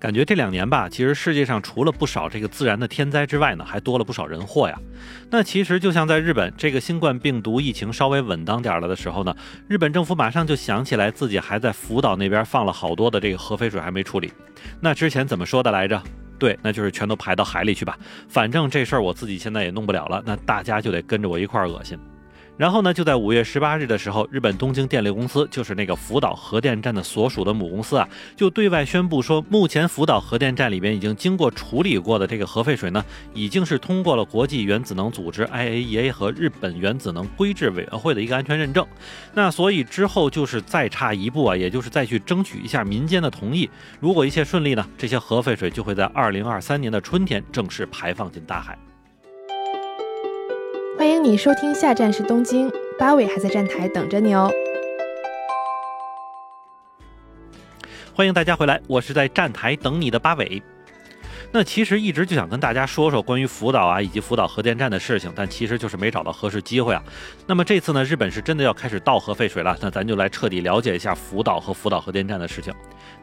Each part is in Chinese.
感觉这两年吧，其实世界上除了不少这个自然的天灾之外呢，还多了不少人祸呀。那其实就像在日本，这个新冠病毒疫情稍微稳当点了的时候呢，日本政府马上就想起来自己还在福岛那边放了好多的这个核废水还没处理。那之前怎么说的来着？对，那就是全都排到海里去吧。反正这事儿我自己现在也弄不了了，那大家就得跟着我一块儿恶心。然后呢，就在五月十八日的时候，日本东京电力公司，就是那个福岛核电站的所属的母公司啊，就对外宣布说，目前福岛核电站里边已经经过处理过的这个核废水呢，已经是通过了国际原子能组织 IAEA 和日本原子能规制委员会的一个安全认证。那所以之后就是再差一步啊，也就是再去争取一下民间的同意。如果一切顺利呢，这些核废水就会在二零二三年的春天正式排放进大海。欢迎你收听，下站是东京，八尾还在站台等着你哦。欢迎大家回来，我是在站台等你的八尾。那其实一直就想跟大家说说关于福岛啊以及福岛核电站的事情，但其实就是没找到合适机会啊。那么这次呢，日本是真的要开始倒核废水了，那咱就来彻底了解一下福岛和福岛核电站的事情。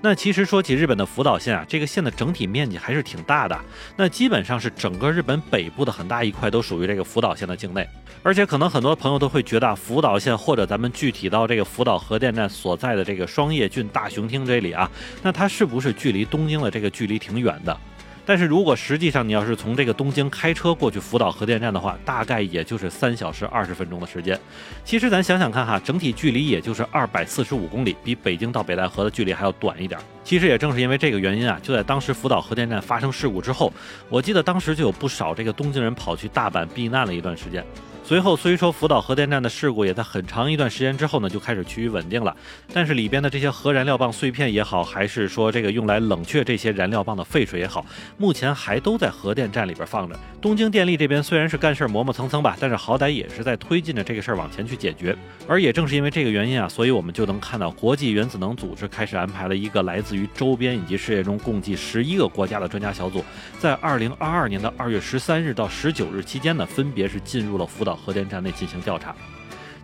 那其实说起日本的福岛县啊，这个县的整体面积还是挺大的，那基本上是整个日本北部的很大一块都属于这个福岛县的境内。而且可能很多朋友都会觉得啊，福岛县或者咱们具体到这个福岛核电站所在的这个双叶郡大熊町这里啊，那它是不是距离东京的这个距离挺远的？但是如果实际上你要是从这个东京开车过去福岛核电站的话，大概也就是三小时二十分钟的时间。其实咱想想看哈，整体距离也就是二百四十五公里，比北京到北戴河的距离还要短一点。其实也正是因为这个原因啊，就在当时福岛核电站发生事故之后，我记得当时就有不少这个东京人跑去大阪避难了一段时间。随后虽说福岛核电站的事故也在很长一段时间之后呢就开始趋于稳定了，但是里边的这些核燃料棒碎片也好，还是说这个用来冷却这些燃料棒的废水也好，目前还都在核电站里边放着。东京电力这边虽然是干事磨磨蹭蹭吧，但是好歹也是在推进着这个事儿往前去解决。而也正是因为这个原因啊，所以我们就能看到国际原子能组织开始安排了一个来自于周边以及世界中共计十一个国家的专家小组，在二零二二年的二月十三日到十九日期间呢，分别是进入了福岛。核电站内进行调查，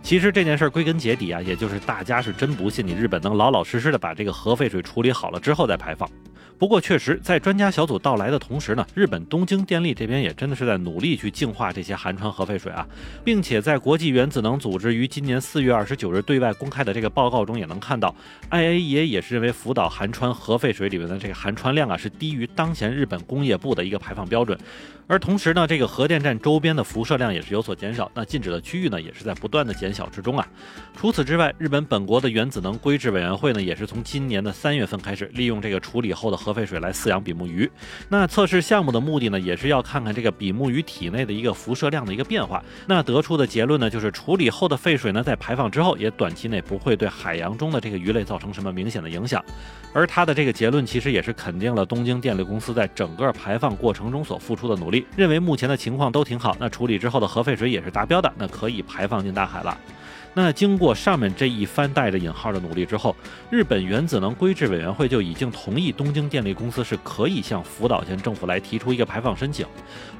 其实这件事归根结底啊，也就是大家是真不信你日本能老老实实的把这个核废水处理好了之后再排放。不过，确实在专家小组到来的同时呢，日本东京电力这边也真的是在努力去净化这些含川核废水啊，并且在国际原子能组织于今年四月二十九日对外公开的这个报告中也能看到，IAEA 也是认为福岛含川核废水里面的这个含川量啊是低于当前日本工业部的一个排放标准，而同时呢，这个核电站周边的辐射量也是有所减少，那禁止的区域呢也是在不断的减小之中啊。除此之外，日本本国的原子能规制委员会呢也是从今年的三月份开始利用这个处理后的核废水来饲养比目鱼，那测试项目的目的呢，也是要看看这个比目鱼体内的一个辐射量的一个变化。那得出的结论呢，就是处理后的废水呢，在排放之后，也短期内不会对海洋中的这个鱼类造成什么明显的影响。而他的这个结论，其实也是肯定了东京电力公司在整个排放过程中所付出的努力，认为目前的情况都挺好。那处理之后的核废水也是达标的，那可以排放进大海了。那经过上面这一番带着引号的努力之后，日本原子能规制委员会就已经同意东京电力公司是可以向福岛县政府来提出一个排放申请，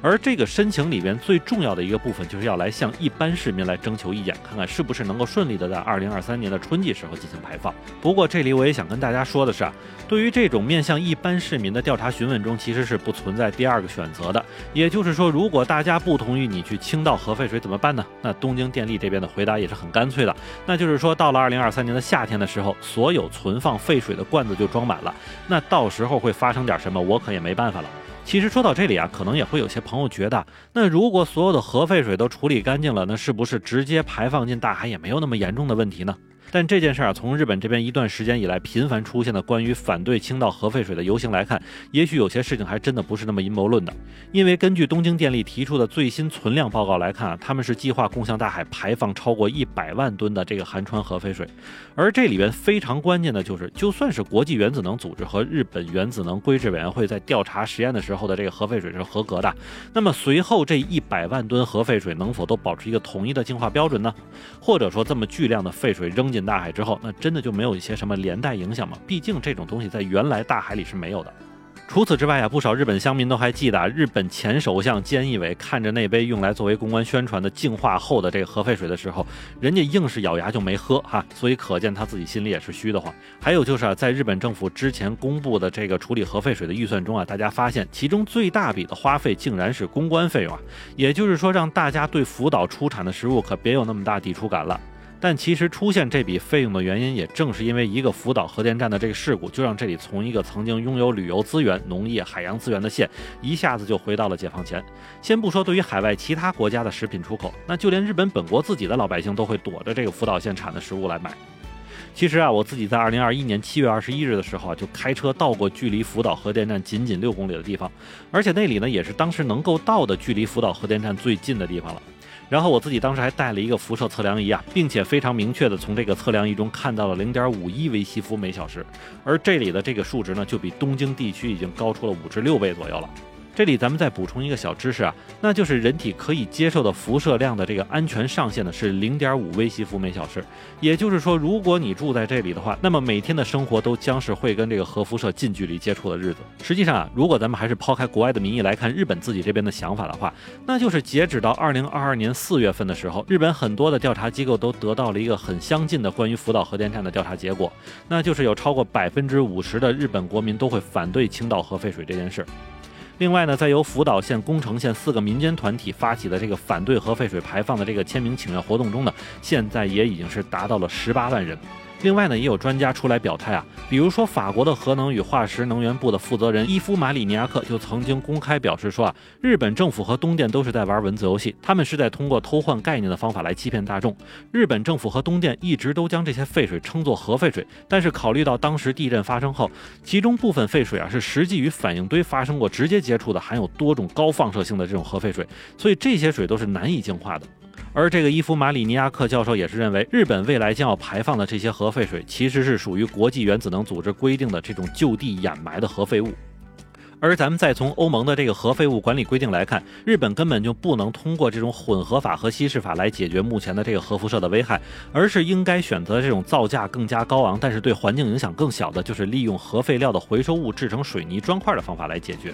而这个申请里边最重要的一个部分就是要来向一般市民来征求意见，看看是不是能够顺利的在二零二三年的春季时候进行排放。不过这里我也想跟大家说的是啊，对于这种面向一般市民的调查询问中，其实是不存在第二个选择的。也就是说，如果大家不同意你去倾倒核废水怎么办呢？那东京电力这边的回答也是很干。干脆的，那就是说，到了二零二三年的夏天的时候，所有存放废水的罐子就装满了。那到时候会发生点什么，我可也没办法了。其实说到这里啊，可能也会有些朋友觉得，那如果所有的核废水都处理干净了，那是不是直接排放进大海也没有那么严重的问题呢？但这件事儿啊，从日本这边一段时间以来频繁出现的关于反对倾倒核废水的游行来看，也许有些事情还真的不是那么阴谋论的。因为根据东京电力提出的最新存量报告来看啊，他们是计划共向大海排放超过一百万吨的这个含川核废水。而这里边非常关键的就是，就算是国际原子能组织和日本原子能规制委员会在调查实验的时候的这个核废水是合格的，那么随后这一百万吨核废水能否都保持一个统一的净化标准呢？或者说这么巨量的废水扔进大海之后，那真的就没有一些什么连带影响吗？毕竟这种东西在原来大海里是没有的。除此之外啊，不少日本乡民都还记得啊，日本前首相菅义伟看着那杯用来作为公关宣传的净化后的这个核废水的时候，人家硬是咬牙就没喝哈，所以可见他自己心里也是虚的慌。还有就是啊，在日本政府之前公布的这个处理核废水的预算中啊，大家发现其中最大笔的花费竟然是公关费用啊，也就是说让大家对福岛出产的食物可别有那么大抵触感了。但其实出现这笔费用的原因，也正是因为一个福岛核电站的这个事故，就让这里从一个曾经拥有旅游资源、农业、海洋资源的县，一下子就回到了解放前。先不说对于海外其他国家的食品出口，那就连日本本国自己的老百姓都会躲着这个福岛县产的食物来买。其实啊，我自己在二零二一年七月二十一日的时候啊，就开车到过距离福岛核电站仅仅六公里的地方，而且那里呢，也是当时能够到的距离福岛核电站最近的地方了。然后我自己当时还带了一个辐射测量仪啊，并且非常明确的从这个测量仪中看到了零点五一微西弗每小时，而这里的这个数值呢，就比东京地区已经高出了五至六倍左右了。这里咱们再补充一个小知识啊，那就是人体可以接受的辐射量的这个安全上限呢是零点五微西弗每小时。也就是说，如果你住在这里的话，那么每天的生活都将是会跟这个核辐射近距离接触的日子。实际上啊，如果咱们还是抛开国外的名义来看日本自己这边的想法的话，那就是截止到二零二二年四月份的时候，日本很多的调查机构都得到了一个很相近的关于福岛核电站的调查结果，那就是有超过百分之五十的日本国民都会反对倾倒核废水这件事。另外呢，在由福岛县、宫城县四个民间团体发起的这个反对核废水排放的这个签名请愿活动中呢，现在也已经是达到了十八万人。另外呢，也有专家出来表态啊，比如说法国的核能与化石能源部的负责人伊夫马里尼亚克就曾经公开表示说啊，日本政府和东电都是在玩文字游戏，他们是在通过偷换概念的方法来欺骗大众。日本政府和东电一直都将这些废水称作核废水，但是考虑到当时地震发生后，其中部分废水啊是实际与反应堆发生过直接接触的，含有多种高放射性的这种核废水，所以这些水都是难以净化的。而这个伊夫马里尼亚克教授也是认为，日本未来将要排放的这些核废水，其实是属于国际原子能组织规定的这种就地掩埋的核废物。而咱们再从欧盟的这个核废物管理规定来看，日本根本就不能通过这种混合法和稀释法来解决目前的这个核辐射的危害，而是应该选择这种造价更加高昂，但是对环境影响更小的，就是利用核废料的回收物制成水泥砖块的方法来解决。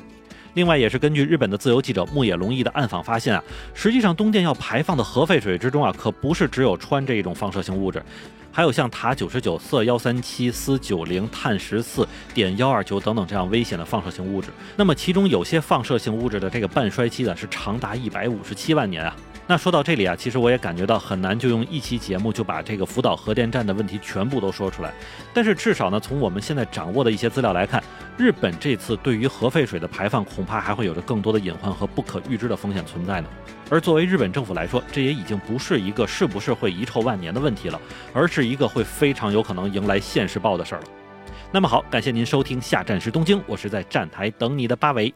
另外，也是根据日本的自由记者木野龙一的暗访发现啊，实际上东电要排放的核废水之中啊，可不是只有氚这一种放射性物质，还有像塔九十九、铯幺三七、铯九零、碳十四、碘幺二九等等这样危险的放射性物质。那么其中有些放射性物质的这个半衰期呢，是长达一百五十七万年啊。那说到这里啊，其实我也感觉到很难就用一期节目就把这个福岛核电站的问题全部都说出来。但是至少呢，从我们现在掌握的一些资料来看，日本这次对于核废水的排放，恐怕还会有着更多的隐患和不可预知的风险存在呢。而作为日本政府来说，这也已经不是一个是不是会遗臭万年的问题了，而是一个会非常有可能迎来现世报的事儿了。那么好，感谢您收听下站时东京，我是在站台等你的八维。